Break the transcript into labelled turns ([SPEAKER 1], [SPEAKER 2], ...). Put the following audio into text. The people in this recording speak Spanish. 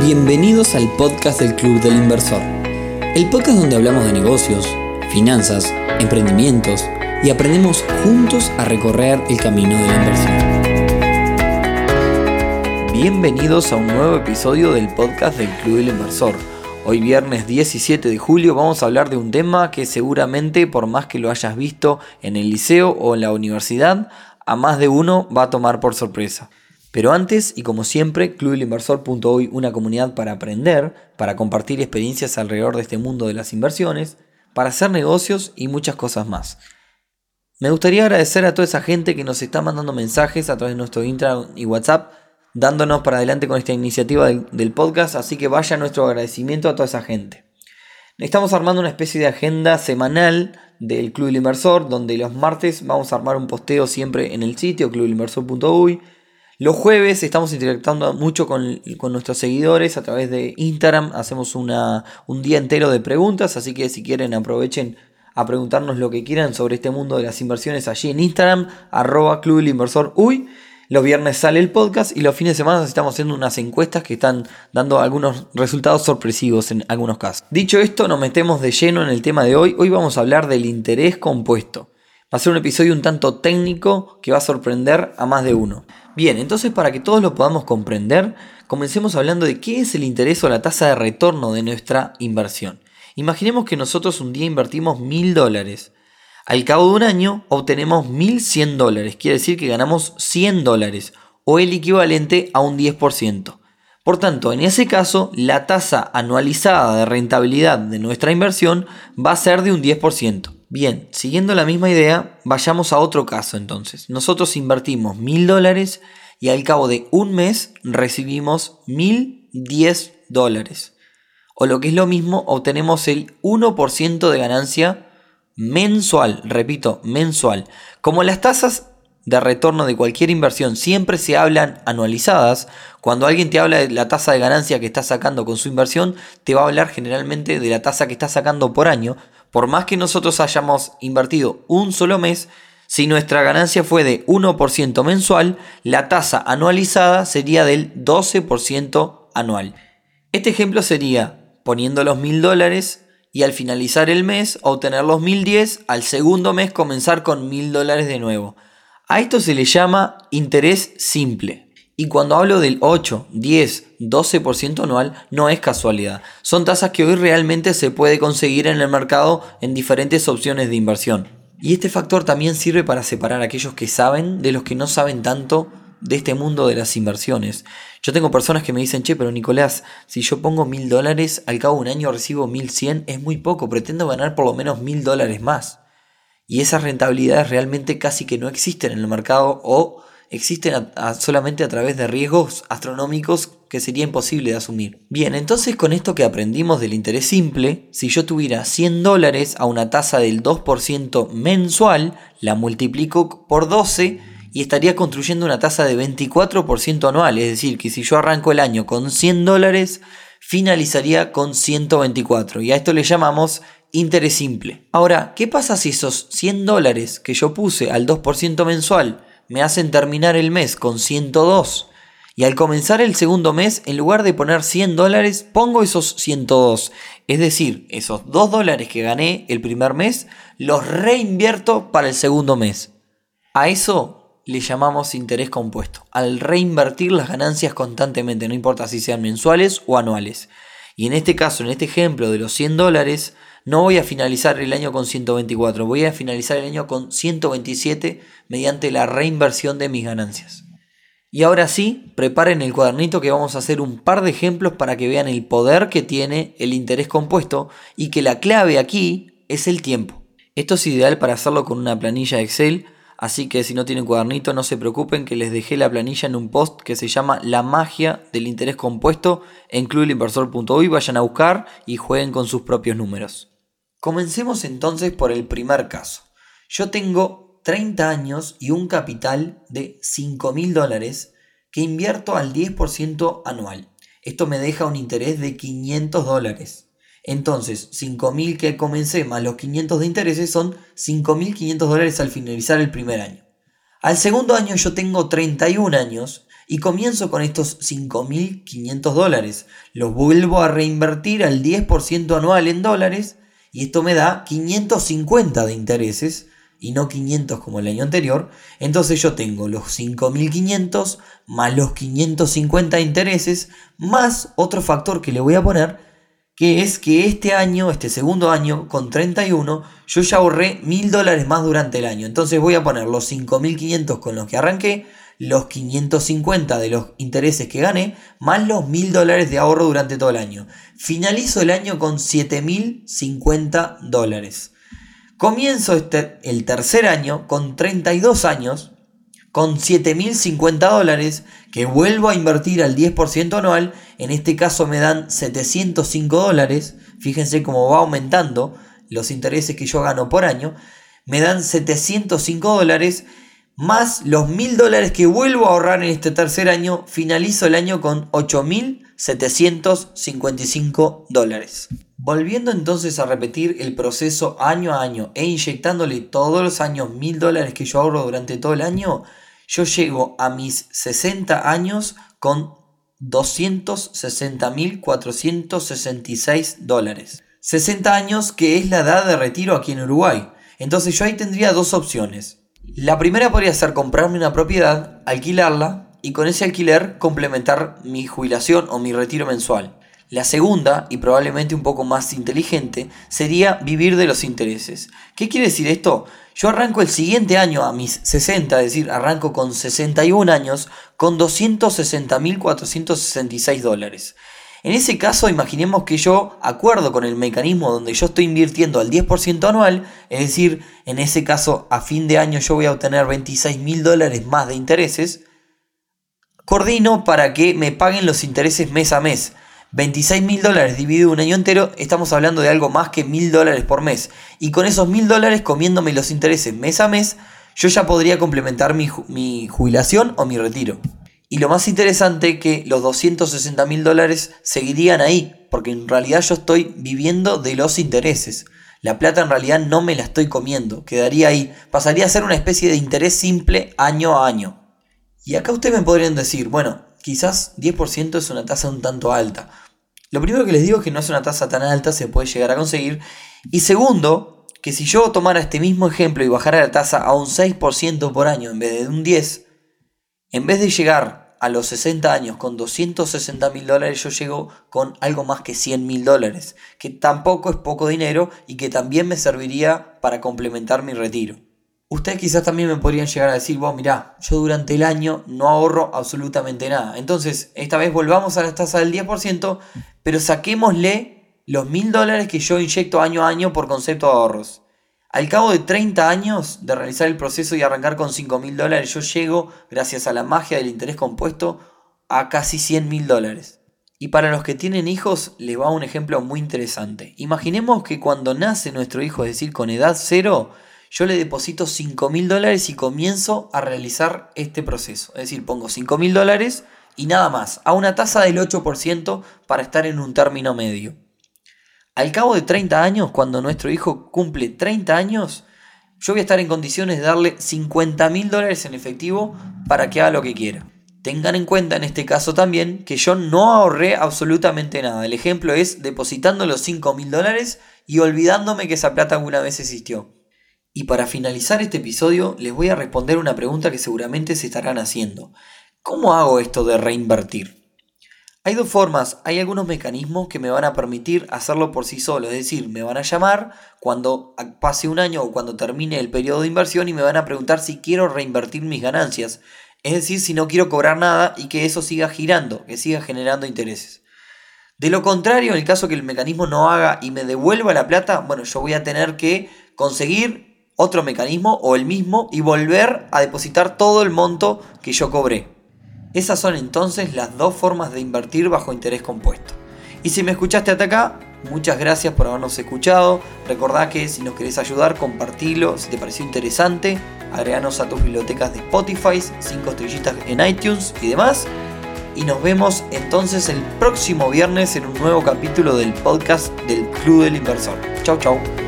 [SPEAKER 1] Bienvenidos al podcast del Club del Inversor, el podcast donde hablamos de negocios, finanzas, emprendimientos y aprendemos juntos a recorrer el camino de la inversión. Bienvenidos a un nuevo episodio del podcast del Club del Inversor. Hoy viernes 17 de julio vamos a hablar de un tema que seguramente por más que lo hayas visto en el liceo o en la universidad, a más de uno va a tomar por sorpresa. Pero antes, y como siempre, clubelinversor.hoy, una comunidad para aprender, para compartir experiencias alrededor de este mundo de las inversiones, para hacer negocios y muchas cosas más. Me gustaría agradecer a toda esa gente que nos está mandando mensajes a través de nuestro Instagram y WhatsApp, dándonos para adelante con esta iniciativa del, podcast, así que vaya nuestro agradecimiento a toda esa gente. Estamos armando una especie de agenda semanal del Club del Inversor, donde los martes vamos a armar un posteo siempre en el sitio clubelinversor.uy los jueves estamos interactuando mucho con, nuestros seguidores a través de Instagram. Hacemos una, un día entero de preguntas, así que si quieren aprovechen a preguntarnos lo que quieran sobre este mundo de las inversiones allí en Instagram, arroba Club Inversor Uy. Los viernes sale el podcast y los fines de semana estamos haciendo unas encuestas que están dando algunos resultados sorpresivos en algunos casos. Dicho esto, nos metemos de lleno en el tema de hoy. Hoy vamos a hablar del interés compuesto. Va a ser un episodio un tanto técnico que va a sorprender a más de uno. Bien, entonces para que todos lo podamos comprender, comencemos hablando de qué es el interés o la tasa de retorno de nuestra inversión. Imaginemos que nosotros un día invertimos mil dólares. Al cabo de un año obtenemos 1100 dólares, quiere decir que ganamos 100 dólares o el equivalente a un 10%. Por tanto, en ese caso, la tasa anualizada de rentabilidad de nuestra inversión va a ser de un 10%. Bien, siguiendo la misma idea, vayamos a otro caso entonces. Nosotros invertimos mil dólares y al cabo de un mes recibimos mil diez dólares. O lo que es lo mismo, obtenemos el 1% de ganancia mensual. Repito, mensual. Como las tasas de retorno de cualquier inversión siempre se hablan anualizadas, cuando alguien te habla de la tasa de ganancia que está sacando con su inversión, te va a hablar generalmente de la tasa que está sacando por año, por más que nosotros hayamos invertido un solo mes, si nuestra ganancia fue de 1% mensual, la tasa anualizada sería del 12% anual. Este ejemplo sería poniendo los mil dólares y al finalizar el mes obtener los 1010, al segundo mes comenzar con mil dólares de nuevo. A esto se le llama interés simple. Y cuando hablo del 8, 10, 12% anual, no es casualidad. Son tasas que hoy realmente se puede conseguir en el mercado en diferentes opciones de inversión. Y este factor también sirve para separar a aquellos que saben de los que no saben tanto de este mundo de las inversiones. Yo tengo personas que me dicen, che, pero Nicolás, si yo pongo mil dólares, al cabo de un año recibo mil cien, es muy poco, pretendo ganar por lo menos mil dólares más. Y esas rentabilidades realmente casi que no existen en el mercado o existen solamente a través de riesgos astronómicos que sería imposible de asumir. Bien, entonces con esto que aprendimos del interés simple, si yo tuviera 100 dólares a una tasa del 2% mensual, la multiplico por 12 y estaría construyendo una tasa de 24% anual. Es decir, que si yo arranco el año con 100 dólares, finalizaría con 124. Y a esto le llamamos interés simple. Ahora, ¿qué pasa si esos 100 dólares que yo puse al 2% mensual me hacen terminar el mes con 102. Y al comenzar el segundo mes, en lugar de poner 100 dólares, pongo esos 102. Es decir, esos 2 dólares que gané el primer mes, los reinvierto para el segundo mes. A eso le llamamos interés compuesto, al reinvertir las ganancias constantemente, no importa si sean mensuales o anuales. Y en este caso, en este ejemplo de los 100 dólares, no voy a finalizar el año con 124, voy a finalizar el año con 127 mediante la reinversión de mis ganancias. Y ahora sí, preparen el cuadernito que vamos a hacer un par de ejemplos para que vean el poder que tiene el interés compuesto y que la clave aquí es el tiempo. Esto es ideal para hacerlo con una planilla Excel Así que si no tienen cuadernito, no se preocupen que les dejé la planilla en un post que se llama La magia del interés compuesto en clubelinversor.uy. Vayan a buscar y jueguen con sus propios números. Comencemos entonces por el primer caso. Yo tengo 30 años y un capital de 5 mil dólares que invierto al 10% anual. Esto me deja un interés de 500 dólares. Entonces, 5.000 que comencé más los 500 de intereses son 5.500 dólares al finalizar el primer año. Al segundo año yo tengo 31 años y comienzo con estos 5.500 dólares. Los vuelvo a reinvertir al 10% anual en dólares y esto me da 550 de intereses y no 500 como el año anterior. Entonces yo tengo los 5.500 más los 550 de intereses más otro factor que le voy a poner que es que este año, este segundo año, con 31, yo ya ahorré 1.000 dólares más durante el año. Entonces voy a poner los 5.500 con los que arranqué los 550 de los intereses que gané, más los 1000 dólares de ahorro durante todo el año. Finalizo el año con 7050 dólares. Comienzo este, el tercer año con 32 años, con 7050 dólares, que vuelvo a invertir al 10% anual. En este caso me dan 705 dólares. Fíjense cómo va aumentando los intereses que yo gano por año. Me dan 705 dólares más los mil dólares que vuelvo a ahorrar en este tercer año, finalizo el año con 8.755 dólares. Volviendo entonces a repetir el proceso año a año e inyectándole todos los años mil dólares que yo ahorro durante todo el año, yo llego a mis 60 años con 260.466 dólares. 60 años que es la edad de retiro aquí en Uruguay. Entonces yo ahí tendría dos opciones la primera podría ser comprarme una propiedad, alquilarla y con ese alquiler complementar mi jubilación o mi retiro mensual. La segunda, y probablemente un poco más inteligente, sería vivir de los intereses. ¿Qué quiere decir esto? Yo arranco el siguiente año a mis 60, es decir, arranco con 61 años, con 260.466 dólares. En ese caso, imaginemos que yo acuerdo con el mecanismo donde yo estoy invirtiendo al 10% anual, es decir, en ese caso a fin de año yo voy a obtener 26 mil dólares más de intereses, coordino para que me paguen los intereses mes a mes. 26 mil dólares dividido un año entero, estamos hablando de algo más que mil dólares por mes. Y con esos mil dólares comiéndome los intereses mes a mes, yo ya podría complementar mi, mi jubilación o mi retiro. Y lo más interesante que los 260 mil dólares seguirían ahí, porque en realidad yo estoy viviendo de los intereses. La plata en realidad no me la estoy comiendo, quedaría ahí, pasaría a ser una especie de interés simple año a año. Y acá ustedes me podrían decir, bueno, quizás 10% es una tasa un tanto alta. Lo primero que les digo es que no es una tasa tan alta, se puede llegar a conseguir. Y segundo, que si yo tomara este mismo ejemplo y bajara la tasa a un 6% por año en vez de un 10%, en vez de llegar a los 60 años con 260 mil dólares, yo llego con algo más que 100 mil dólares, que tampoco es poco dinero y que también me serviría para complementar mi retiro. Ustedes quizás también me podrían llegar a decir, vos mirá, yo durante el año no ahorro absolutamente nada. Entonces, esta vez volvamos a la tasa del 10%, pero saquémosle los mil dólares que yo inyecto año a año por concepto de ahorros. Al cabo de 30 años de realizar el proceso y arrancar con 5 mil dólares, yo llego, gracias a la magia del interés compuesto, a casi 100 mil dólares. Y para los que tienen hijos, les va un ejemplo muy interesante. Imaginemos que cuando nace nuestro hijo, es decir, con edad cero, yo le deposito 5 mil dólares y comienzo a realizar este proceso. Es decir, pongo 5 mil dólares y nada más, a una tasa del 8% para estar en un término medio. Al cabo de 30 años, cuando nuestro hijo cumple 30 años, yo voy a estar en condiciones de darle 50 mil dólares en efectivo para que haga lo que quiera. Tengan en cuenta en este caso también que yo no ahorré absolutamente nada. El ejemplo es depositando los 5 mil dólares y olvidándome que esa plata alguna vez existió. Y para finalizar este episodio les voy a responder una pregunta que seguramente se estarán haciendo. ¿Cómo hago esto de reinvertir? Hay dos formas, hay algunos mecanismos que me van a permitir hacerlo por sí solo, es decir, me van a llamar cuando pase un año o cuando termine el periodo de inversión y me van a preguntar si quiero reinvertir mis ganancias, es decir, si no quiero cobrar nada y que eso siga girando, que siga generando intereses. De lo contrario, en el caso que el mecanismo no haga y me devuelva la plata, bueno, yo voy a tener que conseguir otro mecanismo o el mismo y volver a depositar todo el monto que yo cobré. Esas son entonces las dos formas de invertir bajo interés compuesto. Y si me escuchaste hasta acá, muchas gracias por habernos escuchado. Recordá que si nos querés ayudar, compartilo. Si te pareció interesante, agreganos a tus bibliotecas de Spotify, 5 estrellitas en iTunes y demás. Y nos vemos entonces el próximo viernes en un nuevo capítulo del podcast del Club del Inversor. Chau, chau.